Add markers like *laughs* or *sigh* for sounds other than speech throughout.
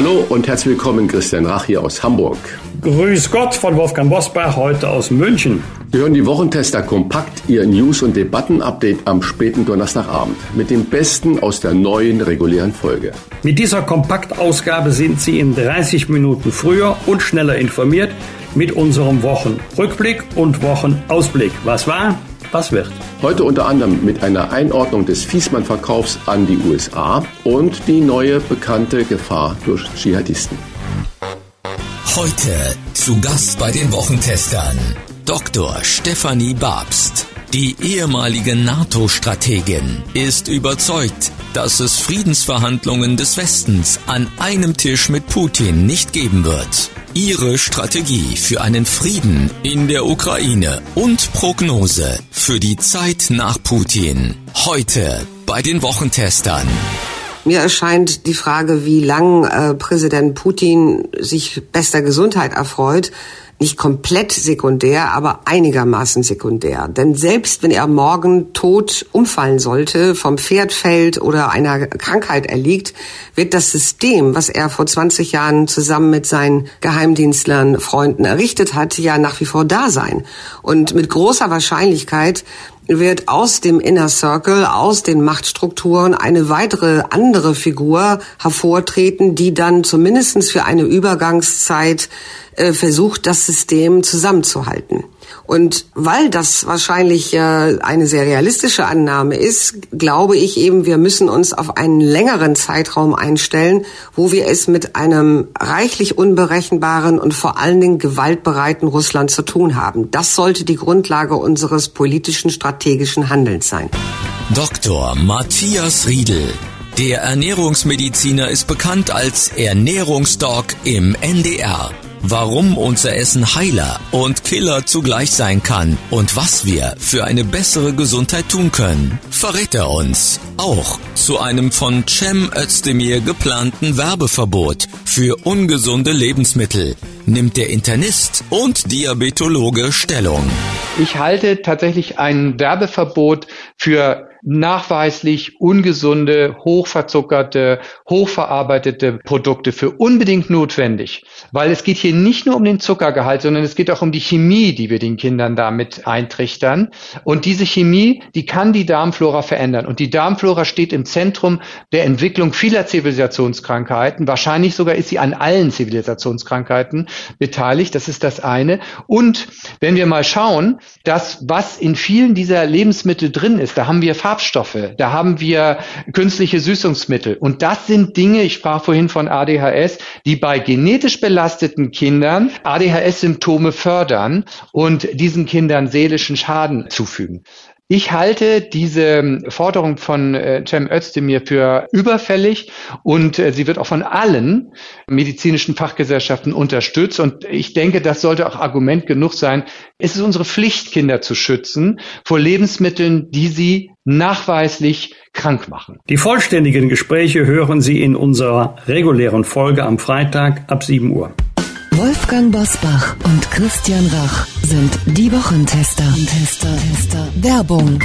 Hallo und herzlich willkommen, Christian Rach hier aus Hamburg. Grüß Gott von Wolfgang Bosbach, heute aus München. Wir hören die Wochentester kompakt, Ihr News- und Debatten-Update am späten Donnerstagabend mit dem Besten aus der neuen regulären Folge. Mit dieser Kompaktausgabe sind Sie in 30 Minuten früher und schneller informiert mit unserem Wochenrückblick und Wochenausblick. Was war, was wird. Heute unter anderem mit einer Einordnung des Fiesmann-Verkaufs an die USA und die neue bekannte Gefahr durch Dschihadisten. Heute zu Gast bei den Wochentestern Dr. Stefanie Babst. Die ehemalige NATO-Strategin ist überzeugt, dass es Friedensverhandlungen des Westens an einem Tisch mit Putin nicht geben wird. Ihre Strategie für einen Frieden in der Ukraine und Prognose für die Zeit nach Putin. Heute bei den Wochentestern. Mir erscheint die Frage, wie lang äh, Präsident Putin sich bester Gesundheit erfreut, nicht komplett sekundär, aber einigermaßen sekundär. Denn selbst wenn er morgen tot umfallen sollte, vom Pferd fällt oder einer Krankheit erliegt, wird das System, was er vor 20 Jahren zusammen mit seinen Geheimdienstlern, Freunden errichtet hat, ja nach wie vor da sein. Und mit großer Wahrscheinlichkeit wird aus dem Inner Circle, aus den Machtstrukturen eine weitere andere Figur hervortreten, die dann zumindestens für eine Übergangszeit äh, versucht, das System zusammenzuhalten. Und weil das wahrscheinlich äh, eine sehr realistische Annahme ist, glaube ich eben, wir müssen uns auf einen längeren Zeitraum einstellen, wo wir es mit einem reichlich unberechenbaren und vor allen Dingen gewaltbereiten Russland zu tun haben. Das sollte die Grundlage unseres politischen strategischen Handelns sein. Dr. Matthias Riedel. Der Ernährungsmediziner ist bekannt als Ernährungsdoc im NDR warum unser Essen Heiler und Killer zugleich sein kann und was wir für eine bessere Gesundheit tun können, verrät er uns. Auch zu einem von Cem Özdemir geplanten Werbeverbot für ungesunde Lebensmittel nimmt der Internist und Diabetologe Stellung. Ich halte tatsächlich ein Werbeverbot für nachweislich ungesunde, hochverzuckerte, hochverarbeitete Produkte für unbedingt notwendig. Weil es geht hier nicht nur um den Zuckergehalt, sondern es geht auch um die Chemie, die wir den Kindern damit eintrichtern. Und diese Chemie, die kann die Darmflora verändern. Und die Darmflora steht im Zentrum der Entwicklung vieler Zivilisationskrankheiten. Wahrscheinlich sogar ist sie an allen Zivilisationskrankheiten beteiligt. Das ist das eine. Und wenn wir mal schauen, das, was in vielen dieser Lebensmittel drin ist, da haben wir Farbstoffe, da haben wir künstliche Süßungsmittel. Und das sind Dinge, ich sprach vorhin von ADHS, die bei genetisch belasteten Kindern ADHS-Symptome fördern und diesen Kindern seelischen Schaden zufügen. Ich halte diese Forderung von äh, Cem Özdemir für überfällig und äh, sie wird auch von allen medizinischen Fachgesellschaften unterstützt. Und ich denke, das sollte auch Argument genug sein. Es ist unsere Pflicht, Kinder zu schützen vor Lebensmitteln, die sie nachweislich krank machen. Die vollständigen Gespräche hören Sie in unserer regulären Folge am Freitag ab 7 Uhr. Wolfgang Bosbach und Christian Rach sind die Wochentester. Tester, Tester. Werbung.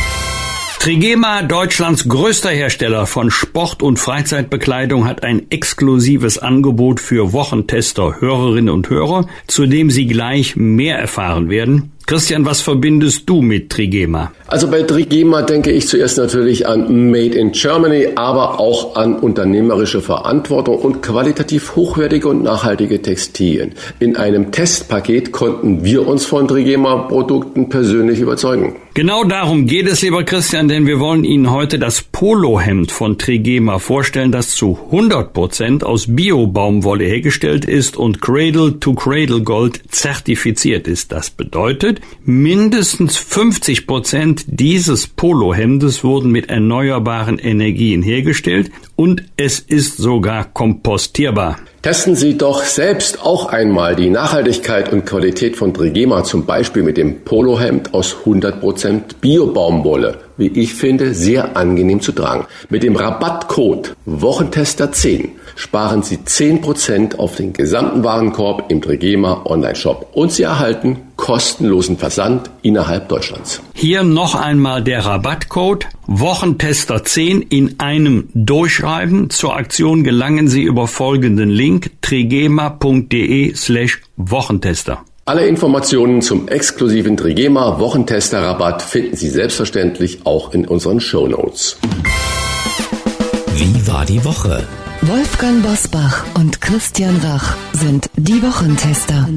Trigema, Deutschlands größter Hersteller von Sport- und Freizeitbekleidung, hat ein exklusives Angebot für Wochentester, Hörerinnen und Hörer, zu dem Sie gleich mehr erfahren werden. Christian, was verbindest du mit Trigema? Also bei Trigema denke ich zuerst natürlich an Made in Germany, aber auch an unternehmerische Verantwortung und qualitativ hochwertige und nachhaltige Textilien. In einem Testpaket konnten wir uns von Trigema Produkten persönlich überzeugen. Genau darum geht es, lieber Christian, denn wir wollen Ihnen heute das Polohemd von Trigema vorstellen, das zu 100 Prozent aus Bio-Baumwolle hergestellt ist und Cradle to Cradle Gold zertifiziert ist. Das bedeutet, mindestens 50 Prozent dieses Polohemdes wurden mit erneuerbaren Energien hergestellt und es ist sogar kompostierbar. Testen Sie doch selbst auch einmal die Nachhaltigkeit und Qualität von Trigema, zum Beispiel mit dem Polohemd aus 100% Bio-Baumwolle. Wie ich finde, sehr angenehm zu tragen. Mit dem Rabattcode Wochentester10 sparen Sie 10% auf den gesamten Warenkorb im Trigema Online-Shop und Sie erhalten kostenlosen Versand innerhalb Deutschlands. Hier noch einmal der Rabattcode Wochentester 10 in einem Durchschreiben. Zur Aktion gelangen Sie über folgenden Link trigema.de slash Wochentester. Alle Informationen zum exklusiven Trigema Wochentester Rabatt finden Sie selbstverständlich auch in unseren Show Notes. Wie war die Woche? Wolfgang Bosbach und Christian Rach sind die Wochentester.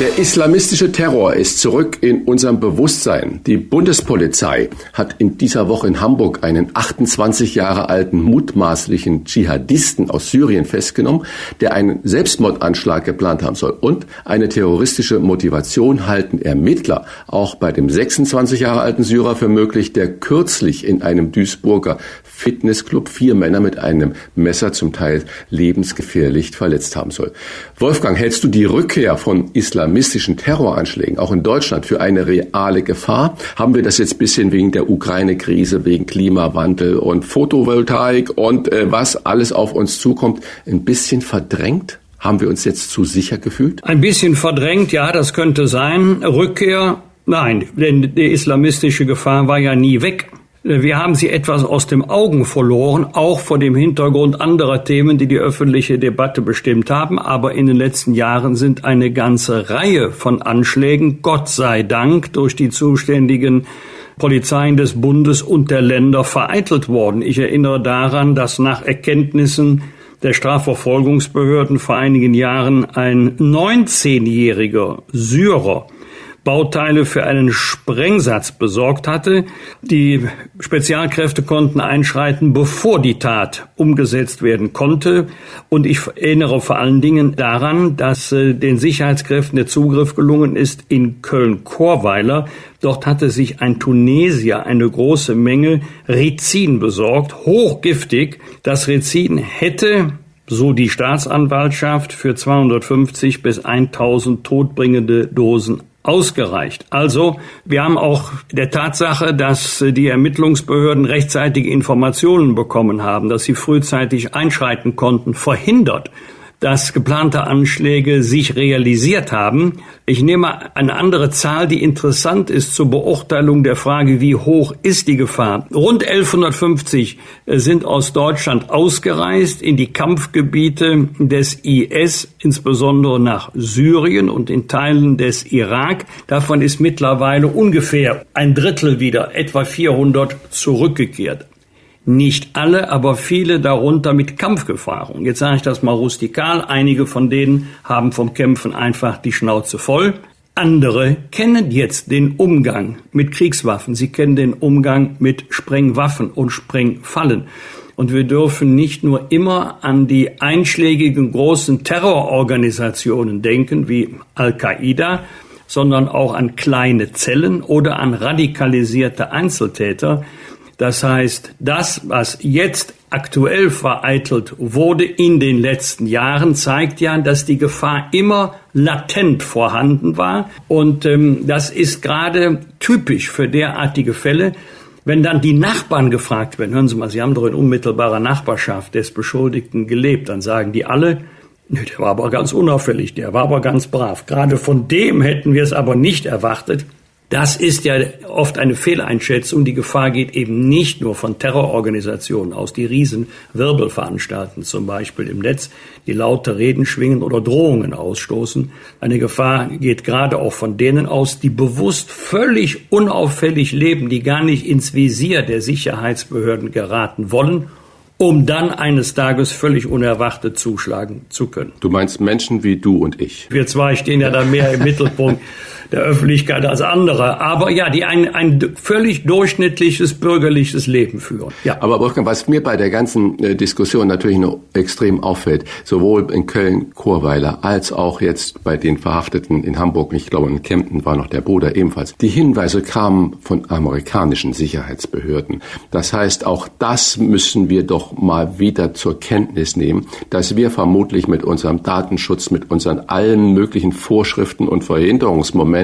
Der islamistische Terror ist zurück in unserem Bewusstsein. Die Bundespolizei hat in dieser Woche in Hamburg einen 28 Jahre alten mutmaßlichen Dschihadisten aus Syrien festgenommen, der einen Selbstmordanschlag geplant haben soll. Und eine terroristische Motivation halten Ermittler auch bei dem 26 Jahre alten Syrer für möglich, der kürzlich in einem Duisburger Fitnessclub vier Männer mit einem Messer zum Teil lebensgefährlich verletzt haben soll. Wolfgang, hältst du die Rückkehr von islamistischen Terroranschlägen auch in Deutschland für eine reale Gefahr? Haben wir das jetzt bisschen wegen der Ukraine-Krise, wegen Klimawandel und Photovoltaik und äh, was alles auf uns zukommt, ein bisschen verdrängt? Haben wir uns jetzt zu sicher gefühlt? Ein bisschen verdrängt, ja, das könnte sein. Rückkehr, nein, denn die islamistische Gefahr war ja nie weg. Wir haben sie etwas aus dem Augen verloren, auch vor dem Hintergrund anderer Themen, die die öffentliche Debatte bestimmt haben. Aber in den letzten Jahren sind eine ganze Reihe von Anschlägen, Gott sei Dank, durch die zuständigen Polizeien des Bundes und der Länder vereitelt worden. Ich erinnere daran, dass nach Erkenntnissen der Strafverfolgungsbehörden vor einigen Jahren ein 19-jähriger Syrer Bauteile für einen Sprengsatz besorgt hatte. Die Spezialkräfte konnten einschreiten, bevor die Tat umgesetzt werden konnte. Und ich erinnere vor allen Dingen daran, dass äh, den Sicherheitskräften der Zugriff gelungen ist in Köln-Chorweiler. Dort hatte sich ein Tunesier eine große Menge Rizin besorgt, hochgiftig. Das Rizin hätte so die Staatsanwaltschaft für 250 bis 1000 todbringende Dosen ausgereicht. Also, wir haben auch der Tatsache, dass die Ermittlungsbehörden rechtzeitige Informationen bekommen haben, dass sie frühzeitig einschreiten konnten, verhindert, dass geplante Anschläge sich realisiert haben. Ich nehme eine andere Zahl, die interessant ist zur Beurteilung der Frage, wie hoch ist die Gefahr. Rund 1150 sind aus Deutschland ausgereist in die Kampfgebiete des IS, insbesondere nach Syrien und in Teilen des Irak. Davon ist mittlerweile ungefähr ein Drittel wieder, etwa 400 zurückgekehrt. Nicht alle, aber viele darunter mit Kampfgefahren. Jetzt sage ich das mal rustikal. Einige von denen haben vom Kämpfen einfach die Schnauze voll. Andere kennen jetzt den Umgang mit Kriegswaffen. Sie kennen den Umgang mit Sprengwaffen und Sprengfallen. Und wir dürfen nicht nur immer an die einschlägigen großen Terrororganisationen denken, wie Al-Qaida, sondern auch an kleine Zellen oder an radikalisierte Einzeltäter, das heißt, das, was jetzt aktuell vereitelt wurde in den letzten Jahren, zeigt ja, dass die Gefahr immer latent vorhanden war. Und ähm, das ist gerade typisch für derartige Fälle. Wenn dann die Nachbarn gefragt werden, hören Sie mal, Sie haben doch in unmittelbarer Nachbarschaft des Beschuldigten gelebt, dann sagen die alle, Nö, der war aber ganz unauffällig, der war aber ganz brav. Gerade von dem hätten wir es aber nicht erwartet. Das ist ja oft eine Fehleinschätzung. Die Gefahr geht eben nicht nur von Terrororganisationen aus, die Riesenwirbel veranstalten, zum Beispiel im Netz, die laute Reden schwingen oder Drohungen ausstoßen. Eine Gefahr geht gerade auch von denen aus, die bewusst völlig unauffällig leben, die gar nicht ins Visier der Sicherheitsbehörden geraten wollen um dann eines Tages völlig unerwartet zuschlagen zu können. Du meinst Menschen wie du und ich? Wir zwei stehen ja da mehr im Mittelpunkt. *laughs* der Öffentlichkeit als andere. Aber ja, die ein, ein völlig durchschnittliches bürgerliches Leben führen. Ja. Aber Wolfgang, was mir bei der ganzen äh, Diskussion natürlich noch extrem auffällt, sowohl in Köln, Chorweiler, als auch jetzt bei den Verhafteten in Hamburg, ich glaube in Kempten war noch der Bruder ebenfalls, die Hinweise kamen von amerikanischen Sicherheitsbehörden. Das heißt, auch das müssen wir doch mal wieder zur Kenntnis nehmen, dass wir vermutlich mit unserem Datenschutz, mit unseren allen möglichen Vorschriften und Verhinderungsmomenten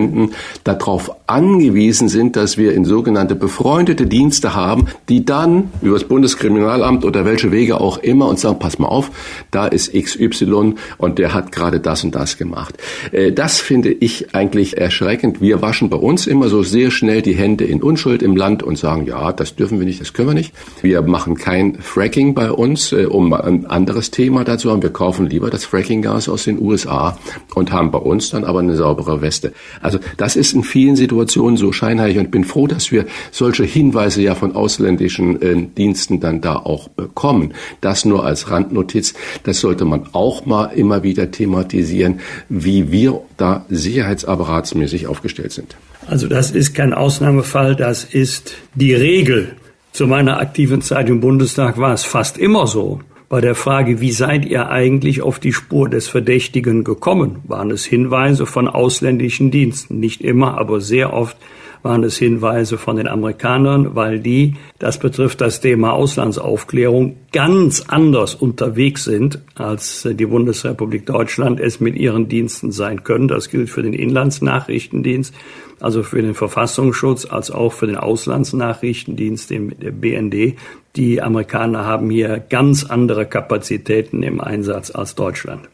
darauf angewiesen sind, dass wir in sogenannte befreundete Dienste haben, die dann über das Bundeskriminalamt oder welche Wege auch immer uns sagen, pass mal auf, da ist XY und der hat gerade das und das gemacht. Äh, das finde ich eigentlich erschreckend. Wir waschen bei uns immer so sehr schnell die Hände in Unschuld im Land und sagen, ja, das dürfen wir nicht, das können wir nicht. Wir machen kein Fracking bei uns, äh, um ein anderes Thema dazu haben. Wir kaufen lieber das Fracking-Gas aus den USA und haben bei uns dann aber eine saubere Weste. Also das ist in vielen Situationen so scheinheilig und bin froh, dass wir solche Hinweise ja von ausländischen äh, Diensten dann da auch bekommen. Das nur als Randnotiz. Das sollte man auch mal immer wieder thematisieren, wie wir da sicherheitsapparatsmäßig aufgestellt sind. Also das ist kein Ausnahmefall, das ist die Regel. Zu meiner aktiven Zeit im Bundestag war es fast immer so. Bei der Frage, wie seid ihr eigentlich auf die Spur des Verdächtigen gekommen, waren es Hinweise von ausländischen Diensten. Nicht immer, aber sehr oft waren es Hinweise von den Amerikanern, weil die, das betrifft das Thema Auslandsaufklärung, ganz anders unterwegs sind, als die Bundesrepublik Deutschland es mit ihren Diensten sein können. Das gilt für den Inlandsnachrichtendienst, also für den Verfassungsschutz, als auch für den Auslandsnachrichtendienst, den BND. Die Amerikaner haben hier ganz andere Kapazitäten im Einsatz als Deutschland.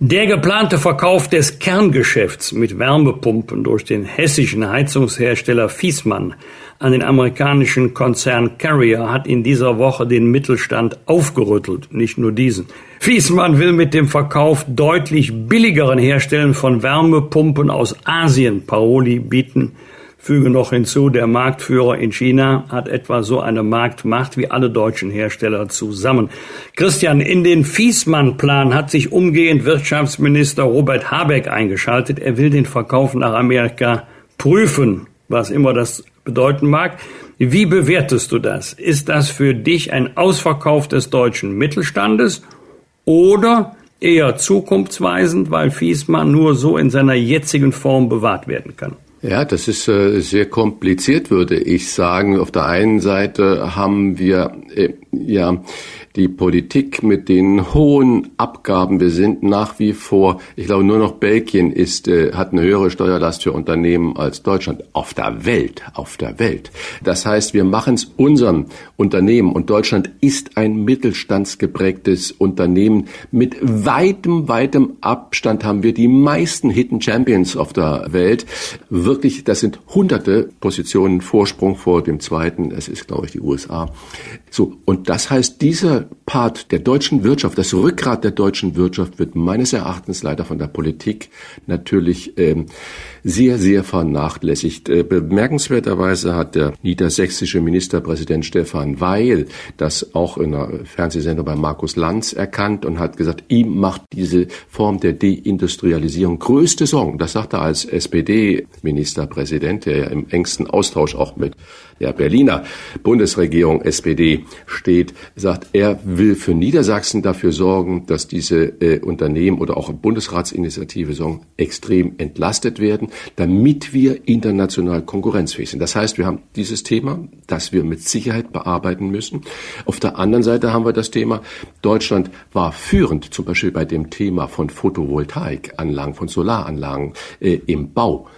Der geplante Verkauf des Kerngeschäfts mit Wärmepumpen durch den hessischen Heizungshersteller Fiesmann an den amerikanischen Konzern Carrier hat in dieser Woche den Mittelstand aufgerüttelt, nicht nur diesen. Fiesmann will mit dem Verkauf deutlich billigeren Herstellen von Wärmepumpen aus Asien Paroli bieten Füge noch hinzu, der Marktführer in China hat etwa so eine Marktmacht wie alle deutschen Hersteller zusammen. Christian, in den Fiesmann-Plan hat sich umgehend Wirtschaftsminister Robert Habeck eingeschaltet. Er will den Verkauf nach Amerika prüfen, was immer das bedeuten mag. Wie bewertest du das? Ist das für dich ein Ausverkauf des deutschen Mittelstandes oder eher zukunftsweisend, weil Fiesmann nur so in seiner jetzigen Form bewahrt werden kann? Ja, das ist äh, sehr kompliziert, würde ich sagen. Auf der einen Seite haben wir äh, ja die Politik mit den hohen Abgaben. Wir sind nach wie vor, ich glaube, nur noch Belgien ist, äh, hat eine höhere Steuerlast für Unternehmen als Deutschland auf der Welt, auf der Welt. Das heißt, wir machen es unseren Unternehmen und Deutschland ist ein mittelstandsgeprägtes Unternehmen. Mit weitem, weitem Abstand haben wir die meisten Hidden Champions auf der Welt. Wirklich, das sind hunderte Positionen Vorsprung vor dem zweiten. Es ist, glaube ich, die USA. So. Und das heißt, dieser Part der deutschen Wirtschaft, das Rückgrat der deutschen Wirtschaft wird meines Erachtens leider von der Politik natürlich ähm, sehr, sehr vernachlässigt. Äh, bemerkenswerterweise hat der niedersächsische Ministerpräsident Stefan Weil das auch in einer Fernsehsendung bei Markus Lanz erkannt und hat gesagt, ihm macht diese Form der Deindustrialisierung größte Sorgen. Das sagt er als SPD-Ministerpräsident, der ja im engsten Austausch auch mit der Berliner Bundesregierung SPD steht, sagt, er will für Niedersachsen dafür sorgen, dass diese äh, Unternehmen oder auch Bundesratsinitiative sorgen, extrem entlastet werden, damit wir international konkurrenzfähig sind. Das heißt, wir haben dieses Thema, das wir mit Sicherheit bearbeiten müssen. Auf der anderen Seite haben wir das Thema, Deutschland war führend, zum Beispiel bei dem Thema von Photovoltaikanlagen, von Solaranlagen äh, im Bau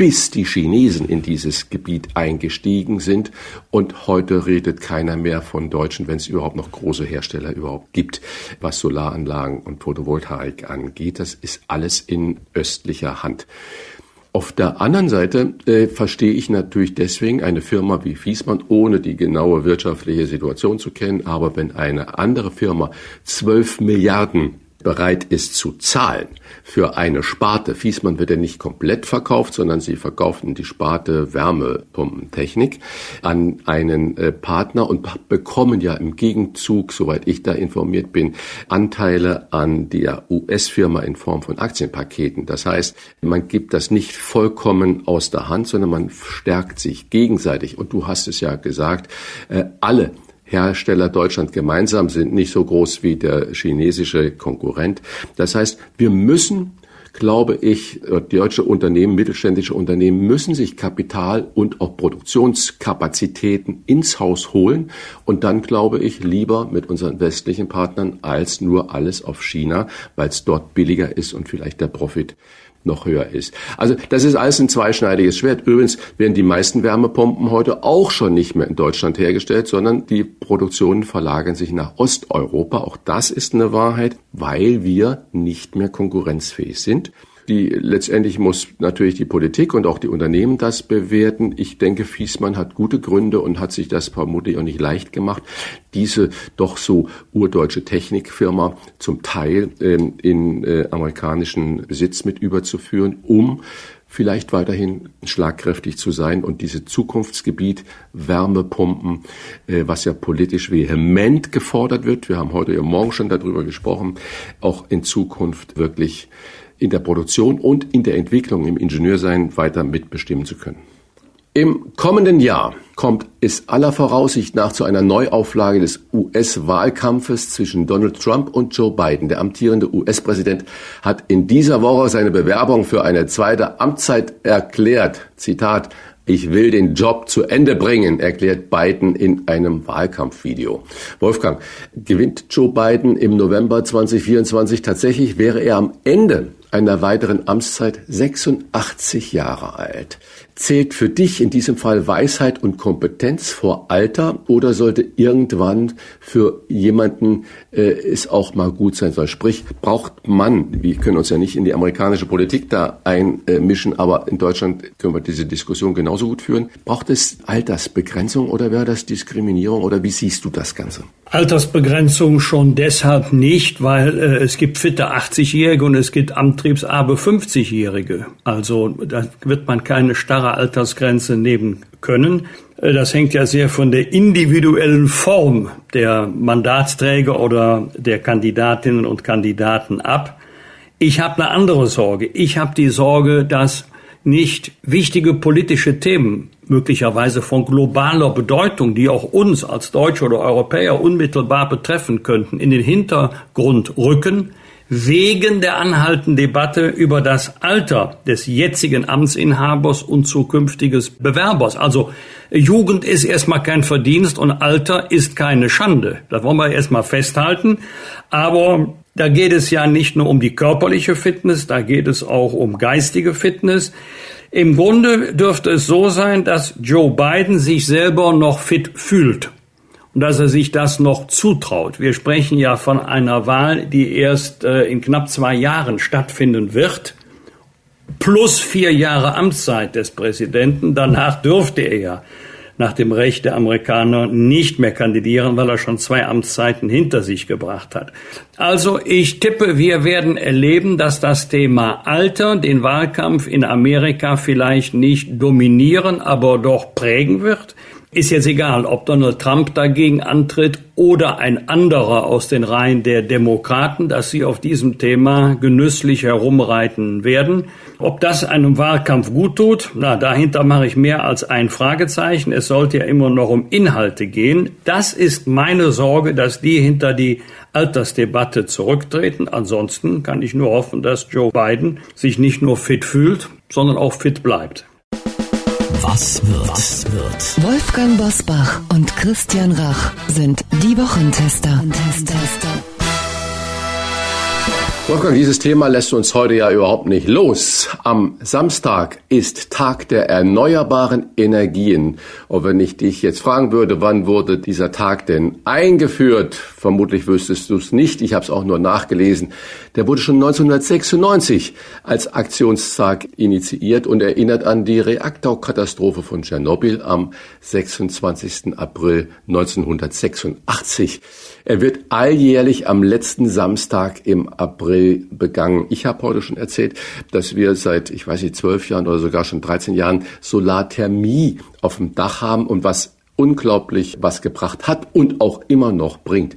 bis die Chinesen in dieses Gebiet eingestiegen sind. Und heute redet keiner mehr von Deutschen, wenn es überhaupt noch große Hersteller überhaupt gibt, was Solaranlagen und Photovoltaik angeht. Das ist alles in östlicher Hand. Auf der anderen Seite äh, verstehe ich natürlich deswegen eine Firma wie Fiesmann, ohne die genaue wirtschaftliche Situation zu kennen, aber wenn eine andere Firma zwölf Milliarden bereit ist zu zahlen für eine Sparte, Fiesmann wird ja nicht komplett verkauft, sondern sie verkauften die Sparte Wärmepumpentechnik an einen äh, Partner und bekommen ja im Gegenzug, soweit ich da informiert bin, Anteile an der US-Firma in Form von Aktienpaketen. Das heißt, man gibt das nicht vollkommen aus der Hand, sondern man stärkt sich gegenseitig. Und du hast es ja gesagt, äh, alle Hersteller Deutschland gemeinsam sind nicht so groß wie der chinesische Konkurrent. Das heißt, wir müssen glaube ich, deutsche Unternehmen, mittelständische Unternehmen müssen sich Kapital und auch Produktionskapazitäten ins Haus holen und dann glaube ich lieber mit unseren westlichen Partnern als nur alles auf China, weil es dort billiger ist und vielleicht der Profit noch höher ist. Also das ist alles ein zweischneidiges Schwert. Übrigens werden die meisten Wärmepumpen heute auch schon nicht mehr in Deutschland hergestellt, sondern die Produktionen verlagern sich nach Osteuropa. Auch das ist eine Wahrheit, weil wir nicht mehr konkurrenzfähig sind. Die, letztendlich muss natürlich die Politik und auch die Unternehmen das bewerten. Ich denke, Fiesmann hat gute Gründe und hat sich das vermutlich auch nicht leicht gemacht, diese doch so urdeutsche Technikfirma zum Teil ähm, in äh, amerikanischen Besitz mit überzuführen, um vielleicht weiterhin schlagkräftig zu sein und diese Zukunftsgebiet Wärmepumpen, äh, was ja politisch vehement gefordert wird, wir haben heute ja morgen schon darüber gesprochen, auch in Zukunft wirklich in der Produktion und in der Entwicklung im Ingenieursein weiter mitbestimmen zu können. Im kommenden Jahr kommt es aller Voraussicht nach zu einer Neuauflage des US-Wahlkampfes zwischen Donald Trump und Joe Biden. Der amtierende US-Präsident hat in dieser Woche seine Bewerbung für eine zweite Amtszeit erklärt. Zitat, ich will den Job zu Ende bringen, erklärt Biden in einem Wahlkampfvideo. Wolfgang, gewinnt Joe Biden im November 2024 tatsächlich, wäre er am Ende einer weiteren Amtszeit 86 Jahre alt. Zählt für dich in diesem Fall Weisheit und Kompetenz vor Alter oder sollte irgendwann für jemanden äh, es auch mal gut sein soll? Sprich, braucht man, wir können uns ja nicht in die amerikanische Politik da einmischen, aber in Deutschland können wir diese Diskussion genauso gut führen. Braucht es Altersbegrenzung oder wäre das Diskriminierung oder wie siehst du das Ganze? Altersbegrenzung schon deshalb nicht, weil äh, es gibt fitte 80-Jährige und es gibt antriebsarbe 50-Jährige. Also da wird man keine starre Altersgrenze nehmen können. Äh, das hängt ja sehr von der individuellen Form der Mandatsträger oder der Kandidatinnen und Kandidaten ab. Ich habe eine andere Sorge. Ich habe die Sorge, dass nicht wichtige politische Themen, möglicherweise von globaler Bedeutung, die auch uns als Deutsche oder Europäer unmittelbar betreffen könnten, in den Hintergrund rücken, wegen der anhaltenden Debatte über das Alter des jetzigen Amtsinhabers und zukünftiges Bewerbers. Also Jugend ist erstmal kein Verdienst und Alter ist keine Schande. Das wollen wir erstmal festhalten. Aber da geht es ja nicht nur um die körperliche Fitness, da geht es auch um geistige Fitness. Im Grunde dürfte es so sein, dass Joe Biden sich selber noch fit fühlt und dass er sich das noch zutraut. Wir sprechen ja von einer Wahl, die erst äh, in knapp zwei Jahren stattfinden wird, plus vier Jahre Amtszeit des Präsidenten. Danach dürfte er ja nach dem Recht der Amerikaner nicht mehr kandidieren, weil er schon zwei Amtszeiten hinter sich gebracht hat. Also ich tippe, wir werden erleben, dass das Thema Alter den Wahlkampf in Amerika vielleicht nicht dominieren, aber doch prägen wird. Ist jetzt egal, ob Donald Trump dagegen antritt oder ein anderer aus den Reihen der Demokraten, dass sie auf diesem Thema genüsslich herumreiten werden. Ob das einem Wahlkampf gut tut, na, dahinter mache ich mehr als ein Fragezeichen. Es sollte ja immer noch um Inhalte gehen. Das ist meine Sorge, dass die hinter die Altersdebatte zurücktreten. Ansonsten kann ich nur hoffen, dass Joe Biden sich nicht nur fit fühlt, sondern auch fit bleibt. Was wird? Was wird? Wolfgang Bosbach und Christian Rach sind die Wochentester. Wolfgang, dieses Thema lässt uns heute ja überhaupt nicht los. Am Samstag ist Tag der erneuerbaren Energien. Und wenn ich dich jetzt fragen würde, wann wurde dieser Tag denn eingeführt? Vermutlich wüsstest du es nicht. Ich habe es auch nur nachgelesen. Der wurde schon 1996 als Aktionstag initiiert und erinnert an die Reaktorkatastrophe von Tschernobyl am 26. April 1986. Er wird alljährlich am letzten Samstag im April begangen. Ich habe heute schon erzählt, dass wir seit, ich weiß nicht, zwölf Jahren oder sogar schon 13 Jahren Solarthermie auf dem Dach haben und was unglaublich was gebracht hat und auch immer noch bringt.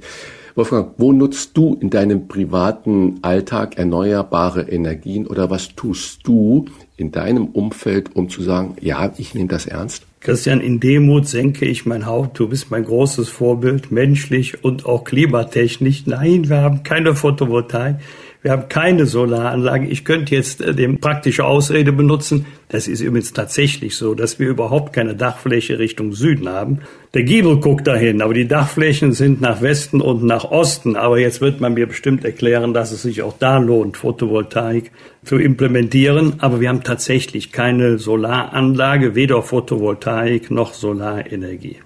Wolfgang, wo nutzt du in deinem privaten Alltag erneuerbare Energien oder was tust du in deinem Umfeld, um zu sagen, ja, ich nehme das ernst? Christian, in Demut senke ich mein Haupt. Du bist mein großes Vorbild, menschlich und auch klimatechnisch. Nein, wir haben keine Photovoltaik. Wir haben keine Solaranlage. Ich könnte jetzt äh, die praktische Ausrede benutzen. Das ist übrigens tatsächlich so, dass wir überhaupt keine Dachfläche Richtung Süden haben. Der Giebel guckt dahin, aber die Dachflächen sind nach Westen und nach Osten. Aber jetzt wird man mir bestimmt erklären, dass es sich auch da lohnt, Photovoltaik zu implementieren. Aber wir haben tatsächlich keine Solaranlage, weder Photovoltaik noch Solarenergie.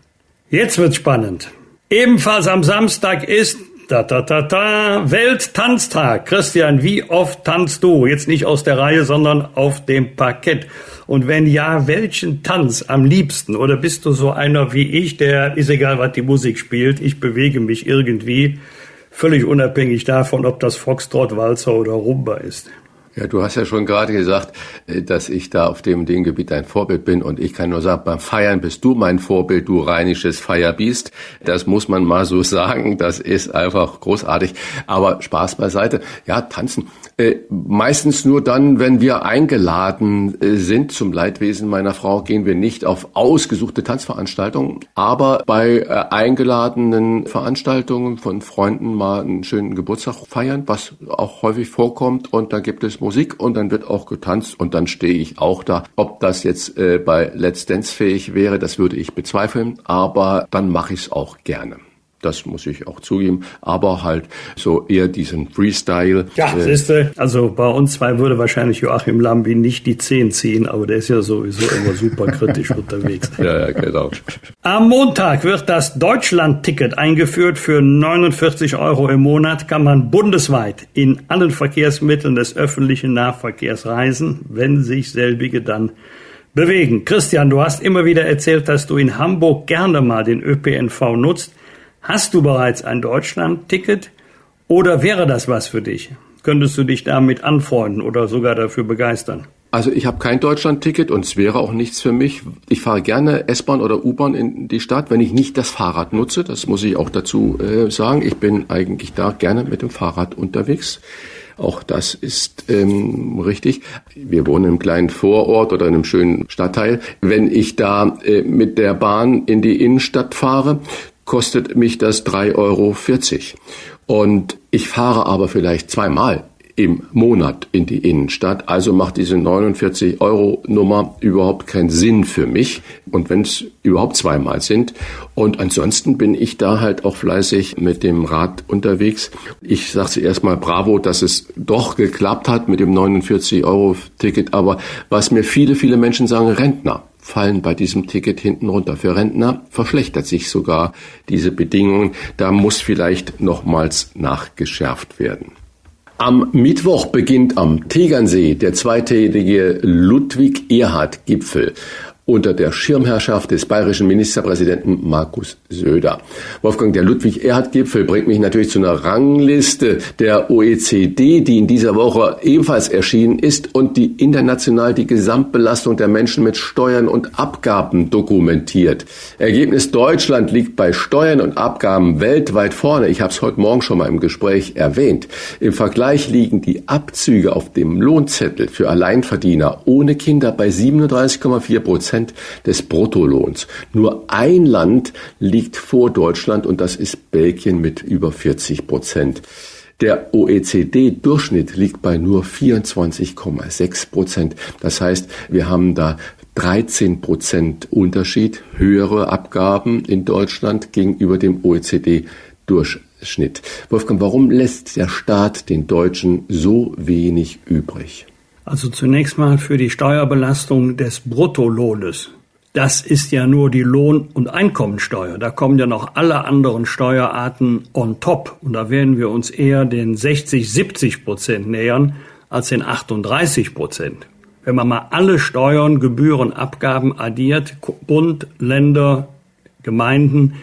Jetzt wird's spannend. Ebenfalls am Samstag ist da, da, da, da. Welttanztag. Christian, wie oft tanzt du? Jetzt nicht aus der Reihe, sondern auf dem Parkett. Und wenn ja, welchen Tanz am liebsten? Oder bist du so einer wie ich, der ist egal, was die Musik spielt, ich bewege mich irgendwie, völlig unabhängig davon, ob das Foxtrot, Walzer oder Rumba ist? Ja, du hast ja schon gerade gesagt, äh, dass ich da auf dem, dem Gebiet ein Vorbild bin und ich kann nur sagen, beim Feiern bist du mein Vorbild, du rheinisches Feierbiest. Das muss man mal so *laughs* sagen, das ist einfach großartig. Aber Spaß beiseite. Ja, tanzen. Äh, meistens nur dann, wenn wir eingeladen äh, sind zum Leidwesen meiner Frau, gehen wir nicht auf ausgesuchte Tanzveranstaltungen, aber bei eingeladenen Veranstaltungen von Freunden mal einen schönen Geburtstag feiern, was auch häufig vorkommt und da gibt es Musik und dann wird auch getanzt und dann stehe ich auch da. Ob das jetzt äh, bei Let's Dance fähig wäre, das würde ich bezweifeln, aber dann mache ich es auch gerne. Das muss ich auch zugeben, aber halt so eher diesen Freestyle. Ja, äh, siehste, also bei uns zwei würde wahrscheinlich Joachim Lambi nicht die Zehn ziehen, aber der ist ja sowieso immer super kritisch *laughs* unterwegs. Ja, ja, genau. Am Montag wird das Deutschland-Ticket eingeführt. Für 49 Euro im Monat kann man bundesweit in allen Verkehrsmitteln des öffentlichen Nahverkehrs reisen, wenn sich selbige dann bewegen. Christian, du hast immer wieder erzählt, dass du in Hamburg gerne mal den ÖPNV nutzt. Hast du bereits ein Deutschland-Ticket oder wäre das was für dich? Könntest du dich damit anfreunden oder sogar dafür begeistern? Also ich habe kein Deutschland-Ticket und es wäre auch nichts für mich. Ich fahre gerne S-Bahn oder U-Bahn in die Stadt, wenn ich nicht das Fahrrad nutze. Das muss ich auch dazu äh, sagen. Ich bin eigentlich da gerne mit dem Fahrrad unterwegs. Auch das ist ähm, richtig. Wir wohnen im kleinen Vorort oder in einem schönen Stadtteil. Wenn ich da äh, mit der Bahn in die Innenstadt fahre, kostet mich das 3,40 Euro. Und ich fahre aber vielleicht zweimal im Monat in die Innenstadt. Also macht diese 49 Euro Nummer überhaupt keinen Sinn für mich. Und wenn es überhaupt zweimal sind. Und ansonsten bin ich da halt auch fleißig mit dem Rad unterwegs. Ich sage zuerst mal bravo, dass es doch geklappt hat mit dem 49 Euro Ticket. Aber was mir viele, viele Menschen sagen, Rentner fallen bei diesem Ticket hinten runter. Für Rentner verschlechtert sich sogar diese Bedingungen. Da muss vielleicht nochmals nachgeschärft werden. Am Mittwoch beginnt am Tegernsee der zweitägige Ludwig-Erhard-Gipfel unter der Schirmherrschaft des bayerischen Ministerpräsidenten Markus Söder. Wolfgang, der Ludwig-Erhard-Gipfel bringt mich natürlich zu einer Rangliste der OECD, die in dieser Woche ebenfalls erschienen ist und die international die Gesamtbelastung der Menschen mit Steuern und Abgaben dokumentiert. Ergebnis Deutschland liegt bei Steuern und Abgaben weltweit vorne. Ich habe es heute Morgen schon mal im Gespräch erwähnt. Im Vergleich liegen die Abzüge auf dem Lohnzettel für Alleinverdiener ohne Kinder bei 37,4 Prozent Prozent des Bruttolohns. Nur ein Land liegt vor Deutschland und das ist Belgien mit über 40 Prozent. Der OECD-Durchschnitt liegt bei nur 24,6 Prozent. Das heißt, wir haben da 13 Prozent Unterschied, höhere Abgaben in Deutschland gegenüber dem OECD-Durchschnitt. Schnitt. Wolfgang, warum lässt der Staat den Deutschen so wenig übrig? Also zunächst mal für die Steuerbelastung des Bruttolohnes. Das ist ja nur die Lohn- und Einkommensteuer. Da kommen ja noch alle anderen Steuerarten on top. Und da werden wir uns eher den 60, 70 Prozent nähern als den 38 Prozent. Wenn man mal alle Steuern, Gebühren, Abgaben addiert, Bund, Länder, Gemeinden,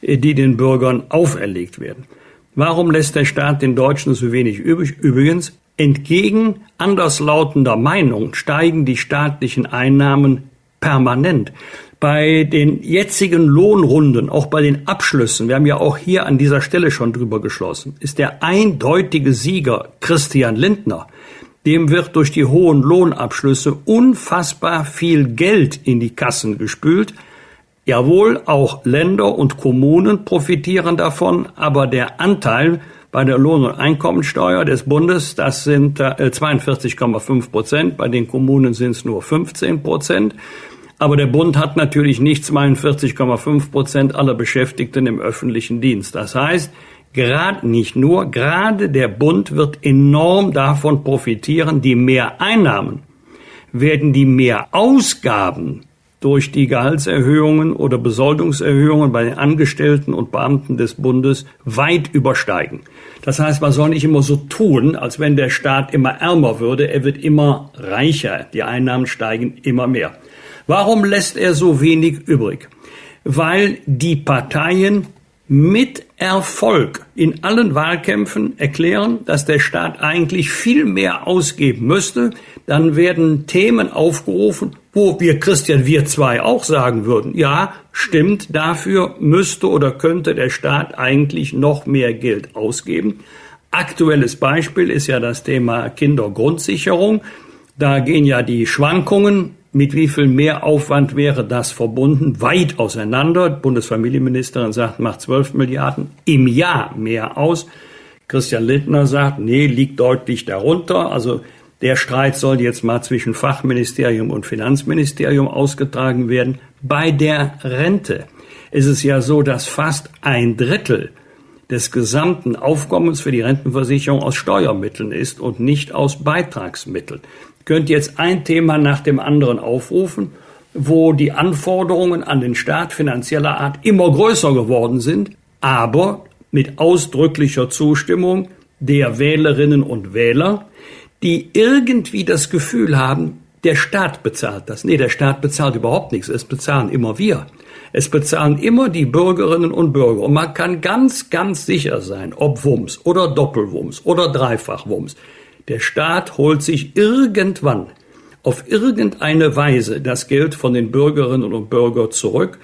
äh, die den Bürgern auferlegt werden. Warum lässt der Staat den Deutschen so wenig übrig? Übrigens, entgegen anderslautender Meinung steigen die staatlichen Einnahmen permanent. Bei den jetzigen Lohnrunden, auch bei den Abschlüssen, wir haben ja auch hier an dieser Stelle schon drüber geschlossen, ist der eindeutige Sieger Christian Lindner. Dem wird durch die hohen Lohnabschlüsse unfassbar viel Geld in die Kassen gespült. Jawohl, auch Länder und Kommunen profitieren davon, aber der Anteil bei der Lohn- und Einkommensteuer des Bundes, das sind 42,5 äh, Prozent, bei den Kommunen sind es nur 15 Prozent. Aber der Bund hat natürlich nicht 42,5 Prozent aller Beschäftigten im öffentlichen Dienst. Das heißt, gerade nicht nur, gerade der Bund wird enorm davon profitieren, die mehr Einnahmen werden die mehr Ausgaben durch die Gehaltserhöhungen oder Besoldungserhöhungen bei den Angestellten und Beamten des Bundes weit übersteigen. Das heißt, man soll nicht immer so tun, als wenn der Staat immer ärmer würde. Er wird immer reicher. Die Einnahmen steigen immer mehr. Warum lässt er so wenig übrig? Weil die Parteien mit Erfolg in allen Wahlkämpfen erklären, dass der Staat eigentlich viel mehr ausgeben müsste. Dann werden Themen aufgerufen, wo wir Christian, wir zwei auch sagen würden, ja, stimmt, dafür müsste oder könnte der Staat eigentlich noch mehr Geld ausgeben. Aktuelles Beispiel ist ja das Thema Kindergrundsicherung. Da gehen ja die Schwankungen mit wie viel Mehraufwand wäre das verbunden? Weit auseinander. Die Bundesfamilienministerin sagt, macht 12 Milliarden im Jahr mehr aus. Christian Lindner sagt, nee, liegt deutlich darunter. Also der Streit soll jetzt mal zwischen Fachministerium und Finanzministerium ausgetragen werden. Bei der Rente ist es ja so, dass fast ein Drittel des gesamten Aufkommens für die Rentenversicherung aus Steuermitteln ist und nicht aus Beitragsmitteln könnt jetzt ein Thema nach dem anderen aufrufen, wo die Anforderungen an den Staat finanzieller Art immer größer geworden sind, aber mit ausdrücklicher Zustimmung der Wählerinnen und Wähler, die irgendwie das Gefühl haben, der Staat bezahlt das. Nee, der Staat bezahlt überhaupt nichts. Es bezahlen immer wir. Es bezahlen immer die Bürgerinnen und Bürger. Und man kann ganz, ganz sicher sein, ob Wumms oder Doppelwumms oder Dreifachwumms. Der Staat holt sich irgendwann auf irgendeine Weise das Geld von den Bürgerinnen und Bürgern zurück.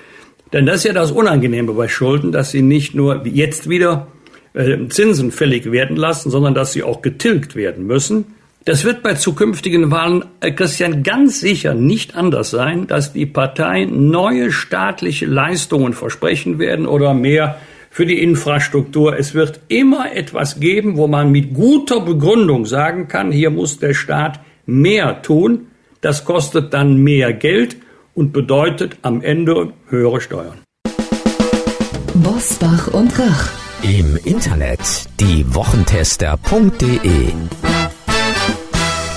Denn das ist ja das Unangenehme bei Schulden, dass sie nicht nur jetzt wieder äh, Zinsen fällig werden lassen, sondern dass sie auch getilgt werden müssen. Das wird bei zukünftigen Wahlen, äh, Christian, ganz sicher nicht anders sein, dass die Parteien neue staatliche Leistungen versprechen werden oder mehr für die Infrastruktur. Es wird immer etwas geben, wo man mit guter Begründung sagen kann, hier muss der Staat mehr tun. Das kostet dann mehr Geld und bedeutet am Ende höhere Steuern. Bosbach und Rach. Im Internet diewochentester.de